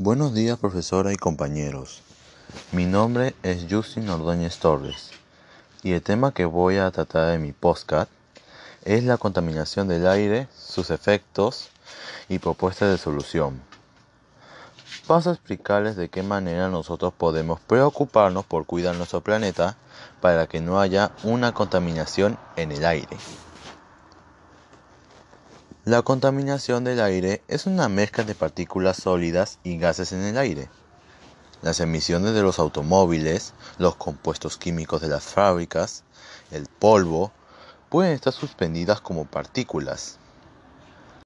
Buenos días profesora y compañeros. Mi nombre es Justin Ordóñez Torres y el tema que voy a tratar en mi podcast es la contaminación del aire, sus efectos y propuestas de solución. Paso a explicarles de qué manera nosotros podemos preocuparnos por cuidar nuestro planeta para que no haya una contaminación en el aire. La contaminación del aire es una mezcla de partículas sólidas y gases en el aire. Las emisiones de los automóviles, los compuestos químicos de las fábricas, el polvo, pueden estar suspendidas como partículas.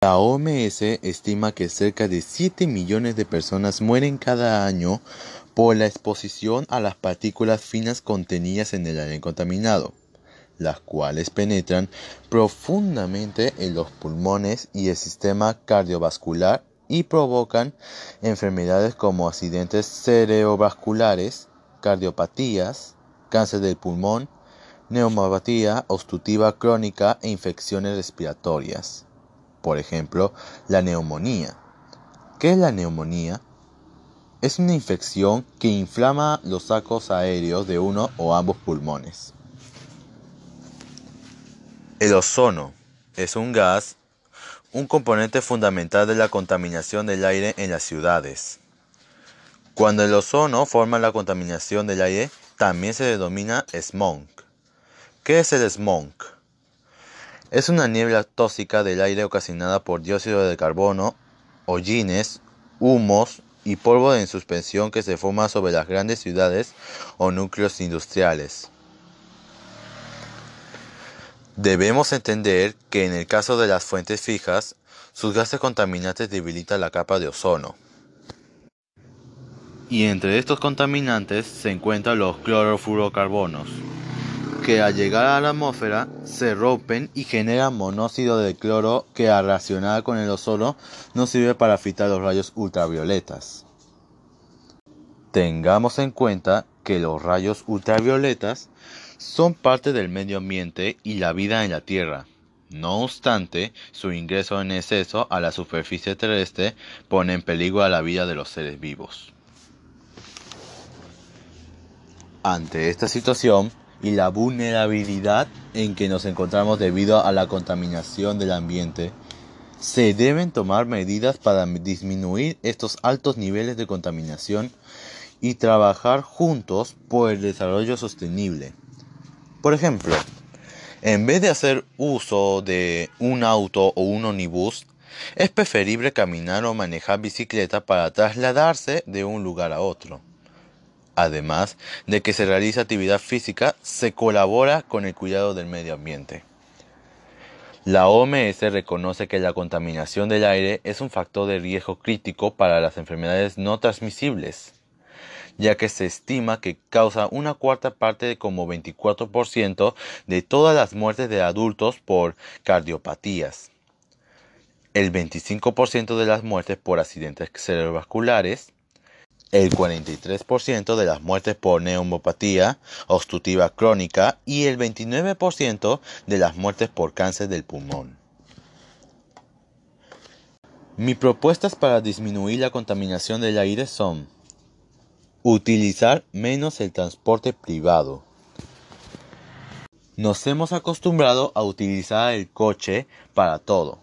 La OMS estima que cerca de 7 millones de personas mueren cada año por la exposición a las partículas finas contenidas en el aire contaminado las cuales penetran profundamente en los pulmones y el sistema cardiovascular y provocan enfermedades como accidentes cerebrovasculares, cardiopatías, cáncer del pulmón, neumopatía obstructiva crónica e infecciones respiratorias. Por ejemplo, la neumonía. ¿Qué es la neumonía? Es una infección que inflama los sacos aéreos de uno o ambos pulmones. El ozono es un gas, un componente fundamental de la contaminación del aire en las ciudades. Cuando el ozono forma la contaminación del aire, también se denomina smog. ¿Qué es el smog? Es una niebla tóxica del aire ocasionada por dióxido de carbono, hollines, humos y polvo en suspensión que se forma sobre las grandes ciudades o núcleos industriales. Debemos entender que en el caso de las fuentes fijas, sus gases contaminantes debilitan la capa de ozono. Y entre estos contaminantes se encuentran los clorofluorocarbonos, que al llegar a la atmósfera se rompen y generan monóxido de cloro que al reaccionar con el ozono no sirve para filtrar los rayos ultravioletas. Tengamos en cuenta que los rayos ultravioletas son parte del medio ambiente y la vida en la Tierra. No obstante, su ingreso en exceso a la superficie terrestre pone en peligro a la vida de los seres vivos. Ante esta situación y la vulnerabilidad en que nos encontramos debido a la contaminación del ambiente, se deben tomar medidas para disminuir estos altos niveles de contaminación y trabajar juntos por el desarrollo sostenible. Por ejemplo, en vez de hacer uso de un auto o un ómnibus, es preferible caminar o manejar bicicleta para trasladarse de un lugar a otro. Además de que se realiza actividad física, se colabora con el cuidado del medio ambiente. La OMS reconoce que la contaminación del aire es un factor de riesgo crítico para las enfermedades no transmisibles ya que se estima que causa una cuarta parte de como 24% de todas las muertes de adultos por cardiopatías, el 25% de las muertes por accidentes cerebrovasculares, el 43% de las muertes por neumopatía obstructiva crónica y el 29% de las muertes por cáncer del pulmón. Mis propuestas para disminuir la contaminación del aire son Utilizar menos el transporte privado. Nos hemos acostumbrado a utilizar el coche para todo,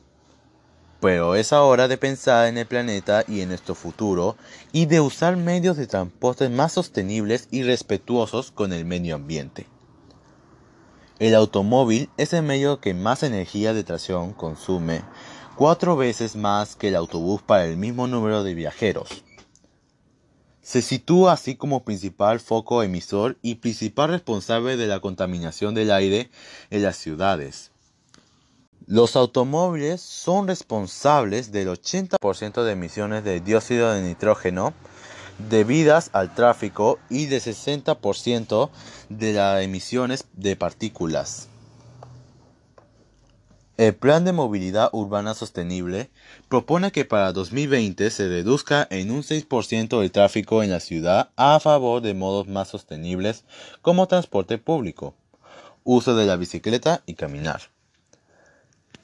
pero es hora de pensar en el planeta y en nuestro futuro y de usar medios de transporte más sostenibles y respetuosos con el medio ambiente. El automóvil es el medio que más energía de tracción consume, cuatro veces más que el autobús para el mismo número de viajeros. Se sitúa así como principal foco emisor y principal responsable de la contaminación del aire en las ciudades. Los automóviles son responsables del 80% de emisiones de dióxido de nitrógeno debidas al tráfico y del 60% de las emisiones de partículas. El Plan de Movilidad Urbana Sostenible propone que para 2020 se reduzca en un 6% el tráfico en la ciudad a favor de modos más sostenibles como transporte público, uso de la bicicleta y caminar.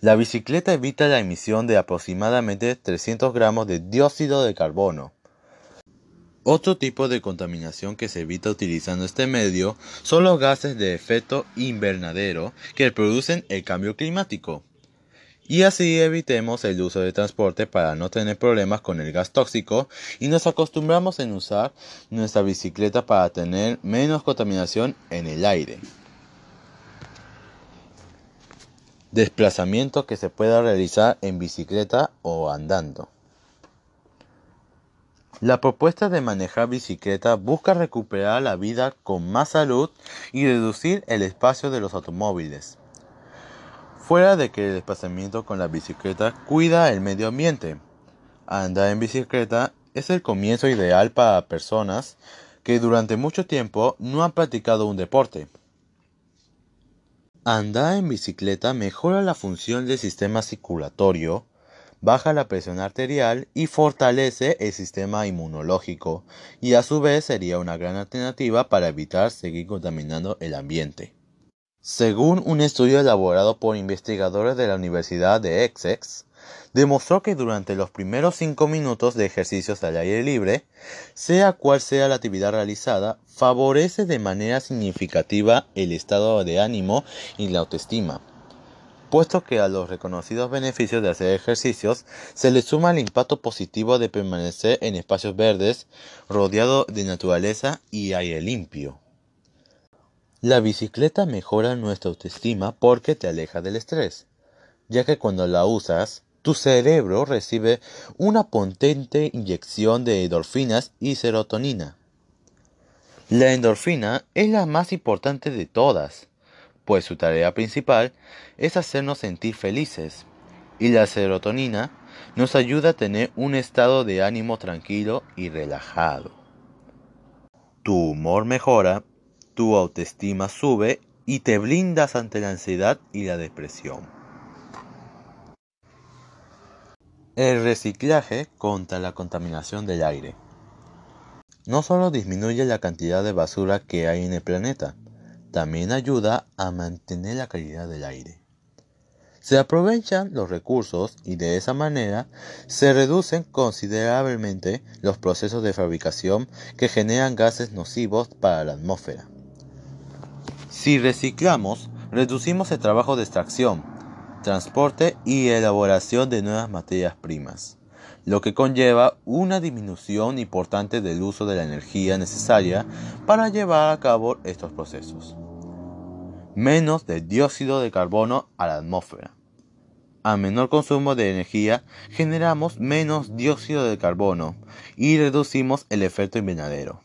La bicicleta evita la emisión de aproximadamente 300 gramos de dióxido de carbono, Otro tipo de contaminación que se evita utilizando este medio son los gases de efecto invernadero que producen el cambio climático. Y así evitemos el uso de transporte para no tener problemas con el gas tóxico y nos acostumbramos en usar nuestra bicicleta para tener menos contaminación en el aire. Desplazamiento que se pueda realizar en bicicleta o andando. La propuesta de manejar bicicleta busca recuperar la vida con más salud y reducir el espacio de los automóviles. Fuera de que el desplazamiento con la bicicleta cuida el medio ambiente. Andar en bicicleta es el comienzo ideal para personas que durante mucho tiempo no han practicado un deporte. Andar en bicicleta mejora la función del sistema circulatorio, baja la presión arterial y fortalece el sistema inmunológico, y a su vez sería una gran alternativa para evitar seguir contaminando el ambiente. Según un estudio elaborado por investigadores de la Universidad de Essex, demostró que durante los primeros 5 minutos de ejercicios al aire libre, sea cual sea la actividad realizada, favorece de manera significativa el estado de ánimo y la autoestima puesto que a los reconocidos beneficios de hacer ejercicios se le suma el impacto positivo de permanecer en espacios verdes, rodeado de naturaleza y aire limpio. La bicicleta mejora nuestra autoestima porque te aleja del estrés, ya que cuando la usas, tu cerebro recibe una potente inyección de endorfinas y serotonina. La endorfina es la más importante de todas, pues su tarea principal es hacernos sentir felices, y la serotonina nos ayuda a tener un estado de ánimo tranquilo y relajado. Tu humor mejora, tu autoestima sube y te blindas ante la ansiedad y la depresión. El reciclaje contra la contaminación del aire. No solo disminuye la cantidad de basura que hay en el planeta, también ayuda a mantener la calidad del aire. Se aprovechan los recursos y de esa manera se reducen considerablemente los procesos de fabricación que generan gases nocivos para la atmósfera. Si reciclamos, reducimos el trabajo de extracción, transporte y elaboración de nuevas materias primas lo que conlleva una disminución importante del uso de la energía necesaria para llevar a cabo estos procesos. Menos de dióxido de carbono a la atmósfera. A menor consumo de energía generamos menos dióxido de carbono y reducimos el efecto invernadero.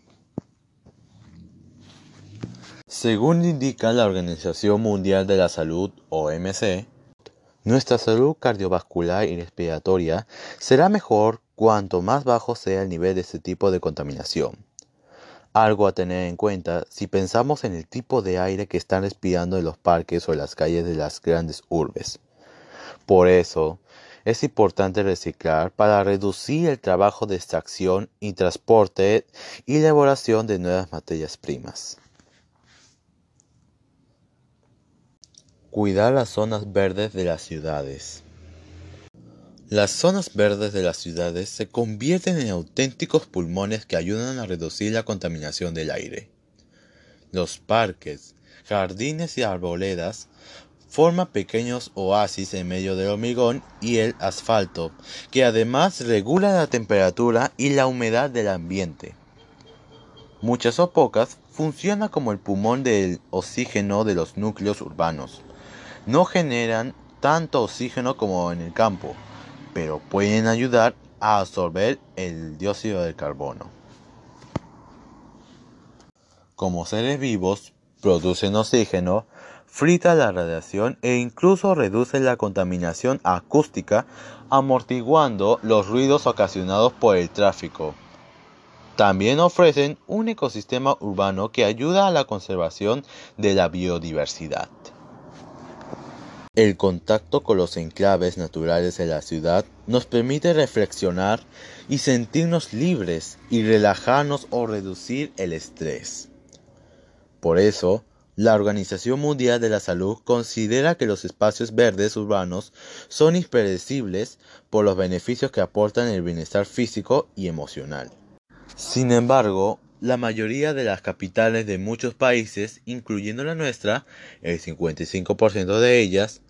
Según indica la Organización Mundial de la Salud, OMC, nuestra salud cardiovascular y respiratoria será mejor cuanto más bajo sea el nivel de este tipo de contaminación. Algo a tener en cuenta si pensamos en el tipo de aire que están respirando en los parques o en las calles de las grandes urbes. Por eso, es importante reciclar para reducir el trabajo de extracción y transporte y elaboración de nuevas materias primas. Cuidar las zonas verdes de las ciudades. Las zonas verdes de las ciudades se convierten en auténticos pulmones que ayudan a reducir la contaminación del aire. Los parques, jardines y arboledas forman pequeños oasis en medio del hormigón y el asfalto, que además regulan la temperatura y la humedad del ambiente. Muchas o pocas funcionan como el pulmón del oxígeno de los núcleos urbanos no generan tanto oxígeno como en el campo, pero pueden ayudar a absorber el dióxido de carbono. Como seres vivos, producen oxígeno, frita la radiación e incluso reduce la contaminación acústica, amortiguando los ruidos ocasionados por el tráfico. También ofrecen un ecosistema urbano que ayuda a la conservación de la biodiversidad. El contacto con los enclaves naturales de la ciudad nos permite reflexionar y sentirnos libres y relajarnos o reducir el estrés. Por eso, la Organización Mundial de la Salud considera que los espacios verdes urbanos son impredecibles por los beneficios que aportan el bienestar físico y emocional. Sin embargo, la mayoría de las capitales de muchos países, incluyendo la nuestra, el 55% de ellas,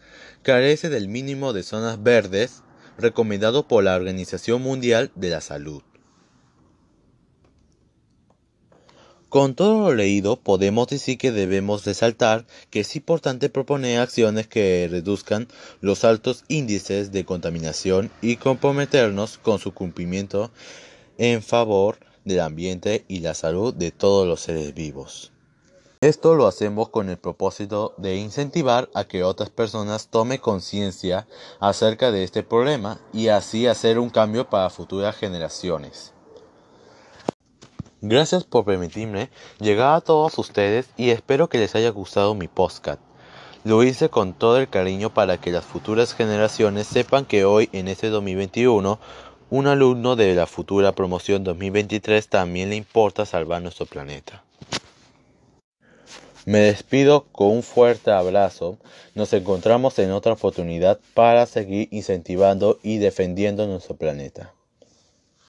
carece del mínimo de zonas verdes recomendado por la Organización Mundial de la Salud. Con todo lo leído, podemos decir que debemos resaltar que es importante proponer acciones que reduzcan los altos índices de contaminación y comprometernos con su cumplimiento en favor del ambiente y la salud de todos los seres vivos. Esto lo hacemos con el propósito de incentivar a que otras personas tomen conciencia acerca de este problema y así hacer un cambio para futuras generaciones. Gracias por permitirme llegar a todos ustedes y espero que les haya gustado mi podcast. Lo hice con todo el cariño para que las futuras generaciones sepan que hoy, en este 2021, un alumno de la futura promoción 2023 también le importa salvar nuestro planeta. Me despido con un fuerte abrazo. Nos encontramos en otra oportunidad para seguir incentivando y defendiendo nuestro planeta.